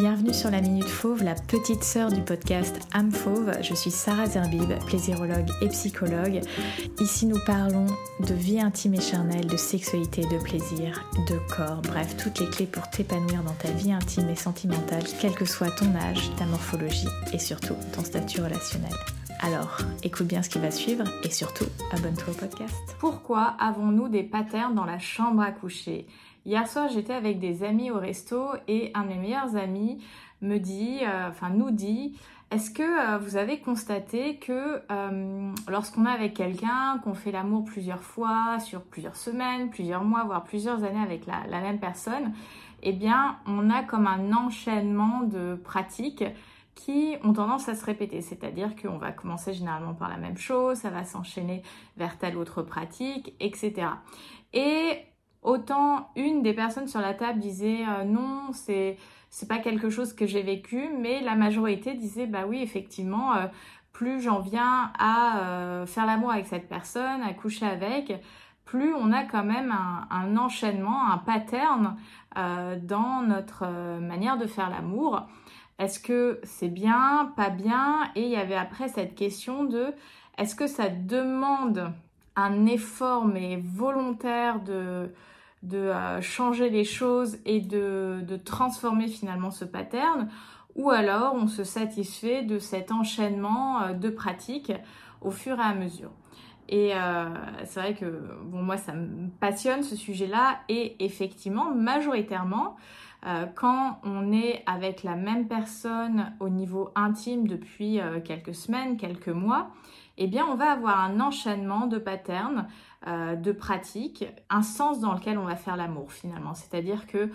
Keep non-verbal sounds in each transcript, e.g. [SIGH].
Bienvenue sur la Minute Fauve, la petite sœur du podcast Âme Fauve. Je suis Sarah Zerbib, plaisirologue et psychologue. Ici, nous parlons de vie intime et charnelle, de sexualité, de plaisir, de corps, bref, toutes les clés pour t'épanouir dans ta vie intime et sentimentale, quel que soit ton âge, ta morphologie et surtout ton statut relationnel. Alors, écoute bien ce qui va suivre et surtout, abonne-toi au podcast. Pourquoi avons-nous des patterns dans la chambre à coucher? Hier soir, j'étais avec des amis au resto et un de mes meilleurs amis me dit, euh, enfin nous dit, est-ce que euh, vous avez constaté que euh, lorsqu'on est avec quelqu'un, qu'on fait l'amour plusieurs fois, sur plusieurs semaines, plusieurs mois, voire plusieurs années avec la, même personne, eh bien, on a comme un enchaînement de pratiques qui ont tendance à se répéter, c'est-à-dire qu'on va commencer généralement par la même chose, ça va s'enchaîner vers telle autre pratique, etc. Et Autant une des personnes sur la table disait euh, non, c'est c'est pas quelque chose que j'ai vécu, mais la majorité disait bah oui effectivement, euh, plus j'en viens à euh, faire l'amour avec cette personne, à coucher avec, plus on a quand même un, un enchaînement, un pattern dans notre manière de faire l'amour. Est-ce que c'est bien, pas bien? Et il y avait après cette question de est-ce que ça demande un effort mais volontaire de de euh, changer les choses et de, transformer finalement ce pattern, ou alors on se satisfait de cet enchaînement euh, de pratiques au fur et à mesure. Et euh, c'est vrai que bon moi ça me passionne ce sujet-là et effectivement majoritairement quand on est avec la même personne au niveau intime depuis quelques semaines, quelques mois, eh bien on va avoir un enchaînement de patterns euh, de pratique, un sens dans lequel on va faire l'amour finalement. C'est-à-dire que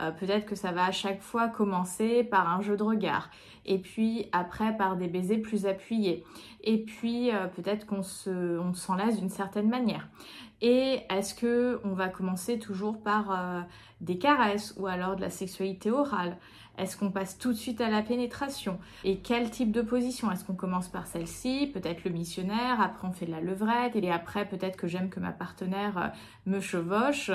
euh, peut-être que ça va à chaque fois commencer par un jeu de regard, et puis après par des baisers plus appuyés, et puis euh, peut-être qu'on se, on d'une certaine manière. Et est-ce que on va commencer toujours par des caresses ou alors de la sexualité orale? Est-ce qu'on passe tout de suite à la pénétration? Et quel type de position Est-ce qu'on commence par celle-ci Peut-être le missionnaire, après on fait de la levrette, et après peut-être que j'aime que ma partenaire euh, me chevauche?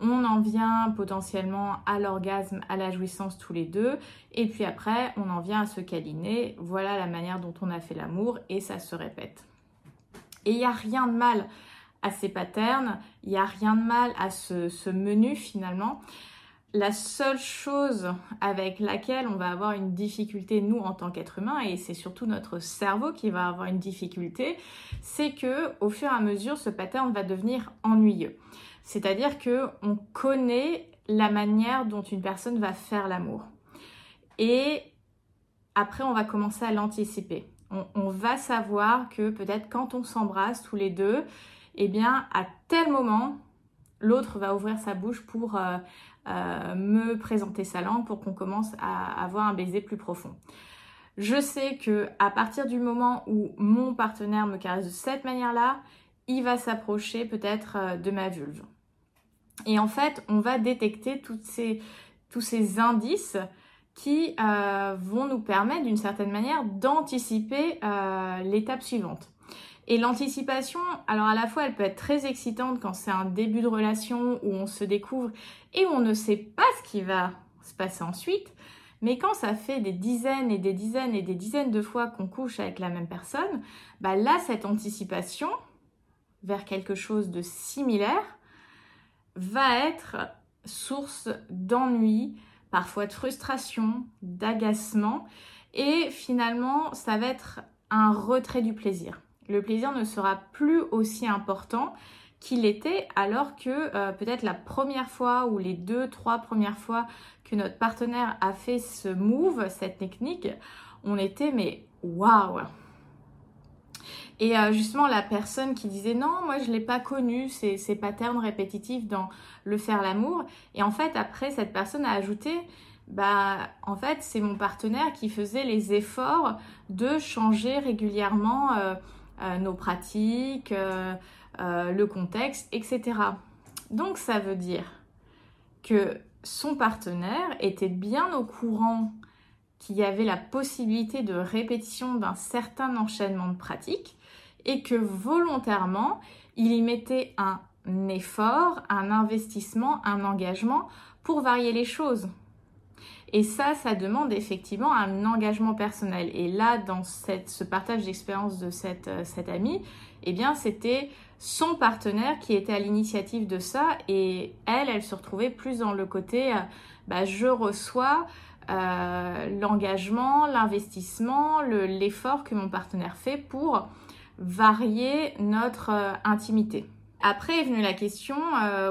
On en vient potentiellement à l'orgasme, à la jouissance tous les deux, et puis après on en vient à se câliner. Voilà la manière dont on a fait l'amour, et ça se répète. Et il n'y a rien de mal à ces patterns, il n'y a rien de mal à ce menu finalement la seule chose avec laquelle on va avoir une difficulté, nous, en tant qu'être humain, et c'est surtout notre cerveau qui va avoir une difficulté, c'est que au fur et à mesure, ce pattern va devenir ennuyeux. C'est-à-dire que on connaît la manière dont une personne va faire l'amour. Et après, on va commencer à l'anticiper. On, va savoir que peut-être quand on s'embrasse tous les deux, eh bien, à tel moment, l'autre va ouvrir sa bouche pour euh, euh, me présenter sa langue pour qu'on commence à avoir un baiser plus profond. Je sais que à partir du moment où mon partenaire me caresse de cette manière-là, il va s'approcher peut-être euh, de ma vulve. Et en fait, on va détecter tous ces indices qui euh, vont nous permettre d'une certaine manière d'anticiper l'étape suivante. Et l'anticipation, alors à la fois, elle peut être très excitante quand c'est un début de relation où on se découvre et on ne sait pas ce qui va se passer ensuite. Mais quand ça fait des dizaines et des dizaines et des dizaines de fois qu'on couche avec la même personne, bah là, cette anticipation vers quelque chose de similaire va être source d'ennui, parfois de frustration, d'agacement, et finalement, ça va être un retrait du plaisir le plaisir ne sera plus aussi important qu'il était alors que euh, peut-être la première fois ou les deux, trois premières fois que notre partenaire a fait ce move, cette technique, on était mais waouh et euh, justement, la personne qui disait non, moi je l'ai pas connu, ces, ces patterns répétitifs dans le faire l'amour. Et en fait, après, cette personne a ajouté, bah en fait, c'est mon partenaire qui faisait les efforts de changer régulièrement. Euh, nos pratiques, euh, euh, le contexte, etc. Donc ça veut dire que son partenaire était bien au courant qu'il y avait la possibilité de répétition d'un certain enchaînement de pratiques et que volontairement, il y mettait un effort, un investissement, un engagement pour varier les choses. Et ça, ça demande effectivement un engagement personnel. Et là, dans ce partage d'expérience de cette, euh, cette amie, eh bien, c'était son partenaire qui était à l'initiative de ça. Et elle, elle se retrouvait plus dans le côté, euh, bah, je reçois euh, l'engagement, l'investissement, l'effort que mon partenaire fait pour varier notre intimité. Après est venue la question,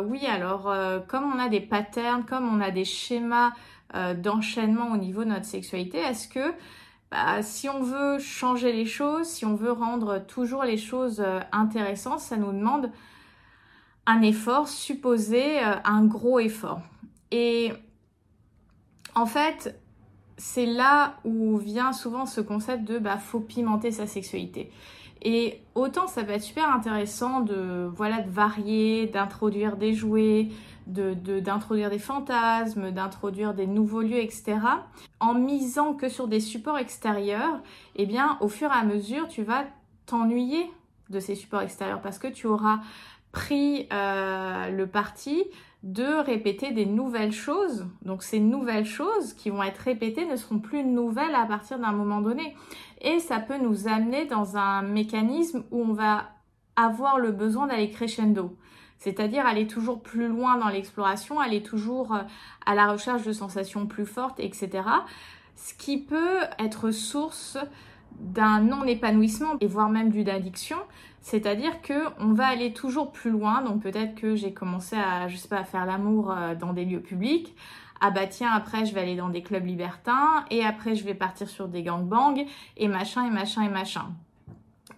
oui alors comme on a des patterns, comme on a des schémas euh, d'enchaînement au niveau de notre sexualité Est-ce que bah, si on veut changer les choses, si on veut rendre toujours les choses euh, intéressantes, ça nous demande un effort, supposé euh, un gros effort. Et en fait, c'est là où vient souvent ce concept de bah faut pimenter sa sexualité. Et autant ça peut être super intéressant de voilà de varier, d'introduire des jouets, d'introduire de, des fantasmes, d'introduire des nouveaux lieux, etc. En misant que sur des supports extérieurs, eh bien, au fur et à mesure, tu vas t'ennuyer de ces supports extérieurs parce que tu auras pris euh, le parti de répéter des nouvelles choses. Donc ces nouvelles choses qui vont être répétées ne seront plus nouvelles à partir d'un moment donné. Et ça peut nous amener dans un mécanisme où on va avoir le besoin d'aller crescendo c'est-à-dire aller toujours plus loin dans l'exploration, aller toujours euh, à la recherche de sensations plus fortes, etc. Ce qui peut être source d'un non-épanouissement et voire même d'une addiction, c'est-à-dire que on va aller toujours plus loin. Donc peut-être que j'ai commencé à, je à faire l'amour euh, dans des lieux publics. Ah bah tiens, après je vais aller dans des clubs libertins et après je vais partir sur des gangbangs et machin et machin et machin.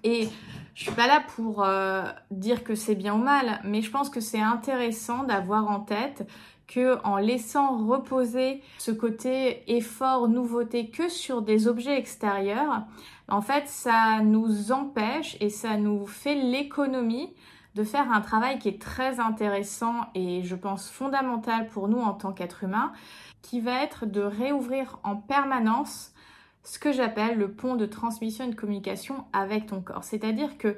Et je suis pas là pour euh, dire que c'est bien ou mal, mais je pense que c'est intéressant d'avoir en tête que en laissant reposer ce côté effort, nouveauté que sur des objets extérieurs, en fait, ça nous empêche et ça nous fait l'économie de faire un travail qui est très intéressant et je pense fondamental pour nous en tant qu'être humain, qui va être de réouvrir en permanence ce que j'appelle le pont de transmission et de communication avec ton corps. C'est-à-dire que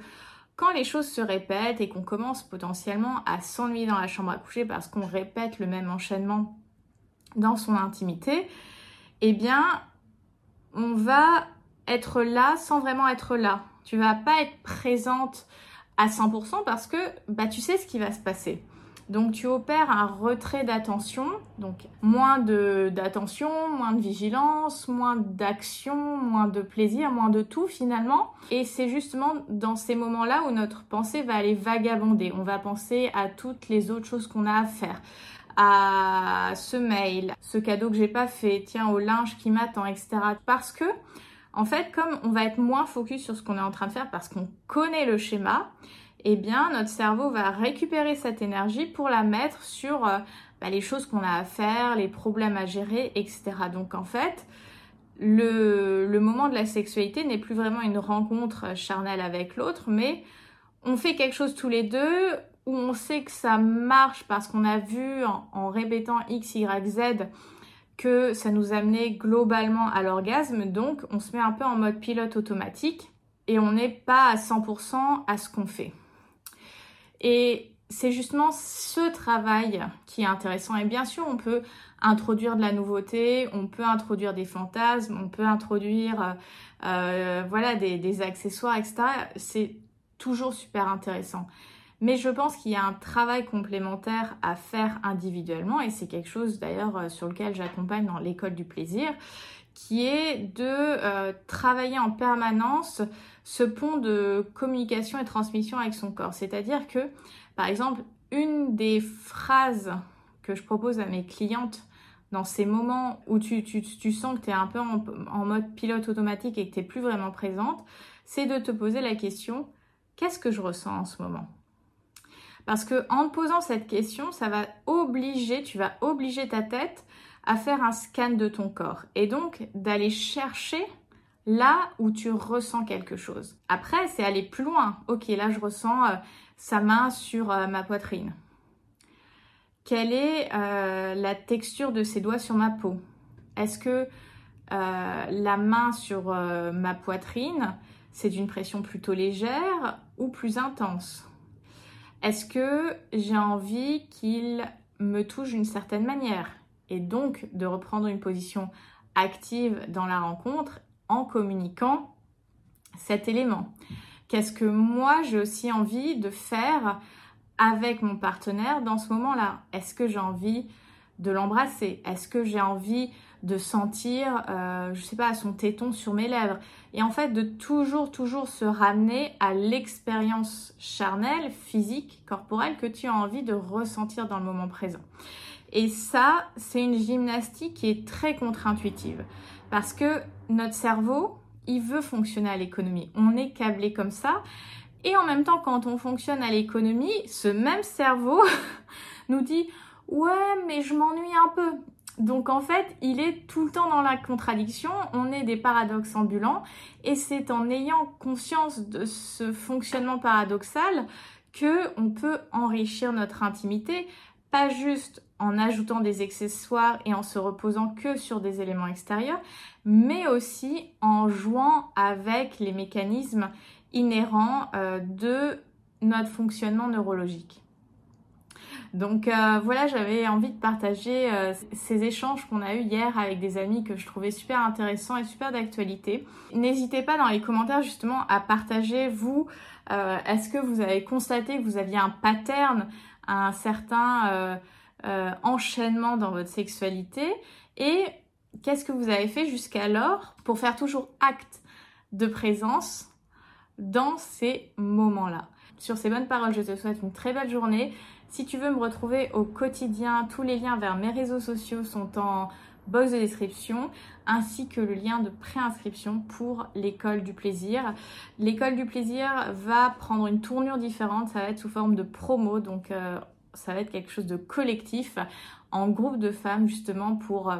quand les choses se répètent et qu'on commence potentiellement à s'ennuyer dans la chambre à coucher parce qu'on répète le même enchaînement dans son intimité, eh bien, on va être là sans vraiment être là. Tu vas pas être présente à 100% parce que bah, tu sais ce qui va se passer. Donc tu opères un retrait d'attention, donc moins d'attention, moins de vigilance, moins d'action, moins de plaisir, moins de tout finalement. Et c'est justement dans ces moments-là où notre pensée va aller vagabonder. On va penser à toutes les autres choses qu'on a à faire à ce mail, ce cadeau que j'ai pas fait, tiens au linge qui m'attend, etc. Parce que en fait, comme on va être moins focus sur ce qu'on est en train de faire parce qu'on connaît le schéma, eh bien notre cerveau va récupérer cette énergie pour la mettre sur euh, bah, les choses qu'on a à faire, les problèmes à gérer, etc. Donc en fait, le, moment de la sexualité n'est plus vraiment une rencontre charnelle avec l'autre, mais on fait quelque chose tous les deux où on sait que ça marche parce qu'on a vu en, en, répétant X, Y, Z que ça nous amenait globalement à l'orgasme. Donc on se met un peu en mode pilote automatique et on n'est pas à 100% à ce qu'on fait. Et c'est justement ce travail qui est intéressant. Et bien sûr, on peut introduire de la nouveauté, on peut introduire des fantasmes, on peut introduire euh, euh, voilà, des, accessoires, etc. C'est toujours super intéressant. Mais je pense qu'il y a un travail complémentaire à faire individuellement, et c'est quelque chose d'ailleurs euh, sur lequel j'accompagne dans l'école du plaisir, qui est de euh, travailler en permanence ce pont de communication et transmission avec son corps. C'est-à-dire que, par exemple, une des phrases que je propose à mes clientes dans ces moments où tu, sens que tu es un peu en, en, mode pilote automatique et que tu n'es plus vraiment présente, c'est de te poser la question, qu'est-ce que je ressens en ce moment? Parce que en te posant cette question, ça va obliger, tu vas obliger ta tête à faire un scan de ton corps et donc d'aller chercher là où tu ressens quelque chose. Après, c'est aller plus loin. Ok, là je ressens euh, sa main sur euh, ma poitrine. Quelle est euh, la texture de ses doigts sur ma peau? Est-ce que la main sur ma poitrine, c'est d'une pression plutôt légère ou plus intense? Est-ce que j'ai envie qu'il me touche d'une certaine manière? Et donc de reprendre une position active dans la rencontre en communiquant cet élément. Qu'est-ce que moi j'ai aussi envie de faire avec mon partenaire dans ce moment-là? Est-ce que j'ai envie de l'embrasser? Est-ce que j'ai envie de sentir, euh, je sais pas, son téton sur mes lèvres? Et en fait, de toujours, toujours se ramener à l'expérience charnelle, physique, corporelle que tu as envie de ressentir dans le moment présent. Et ça, c'est une gymnastique qui est très contre-intuitive parce que notre cerveau, il veut fonctionner à l'économie. On est câblé comme ça. Et en même temps, quand on fonctionne à l'économie, ce même cerveau [LAUGHS] nous dit Ouais, mais je m'ennuie un peu. Donc en fait, il est tout le temps dans la contradiction, on est des paradoxes ambulants, et c'est en ayant conscience de ce fonctionnement paradoxal que on peut enrichir notre intimité, pas juste en ajoutant des accessoires et en se reposant que sur des éléments extérieurs, mais aussi en jouant avec les mécanismes inhérents euh, de notre fonctionnement neurologique. Donc euh, voilà, j'avais envie de partager euh, ces échanges qu'on a eus hier avec des amis que je trouvais super intéressants et super d'actualité. N'hésitez pas dans les commentaires justement à partager vous, est-ce que vous avez constaté que vous aviez un pattern, un certain enchaînement dans votre sexualité et qu'est-ce que vous avez fait jusqu'alors pour faire toujours acte de présence dans ces moments-là? Sur ces bonnes paroles, je te souhaite une très belle journée. Si tu veux me retrouver au quotidien, tous les liens vers mes réseaux sociaux sont en box de description, ainsi que le lien de préinscription pour l'école du plaisir. L'école du plaisir va prendre une tournure différente, ça va être sous forme de promo, donc euh, ça va être quelque chose de collectif en groupe de femmes justement pour euh,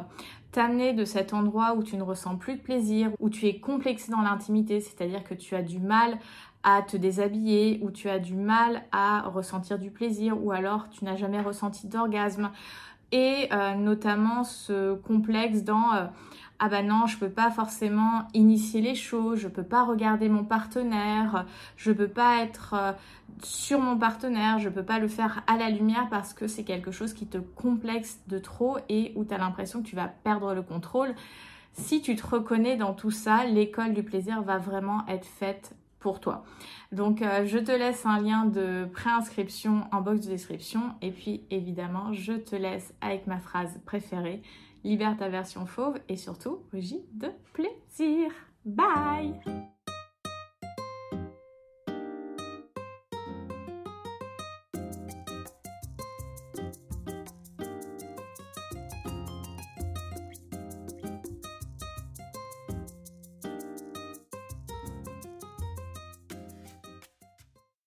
t'amener de cet endroit où tu ne ressens plus de plaisir, où tu es complexé dans l'intimité, c'est-à-dire que tu as du mal à te déshabiller, où tu as du mal à ressentir du plaisir, ou alors tu n'as jamais ressenti d'orgasme, et euh, notamment ce complexe dans euh, ah bah non, je peux pas forcément initier les choses, je peux pas regarder mon partenaire, je peux pas être euh, sur mon partenaire, je peux pas le faire à la lumière parce que c'est quelque chose qui te complexe de trop et où tu as l'impression que tu vas perdre le contrôle. Si tu te reconnais dans tout ça, l'école du plaisir va vraiment être faite toi. Donc euh, je te laisse un lien de préinscription en box de description et puis évidemment je te laisse avec ma phrase préférée libère ta version fauve et surtout rugis de plaisir. Bye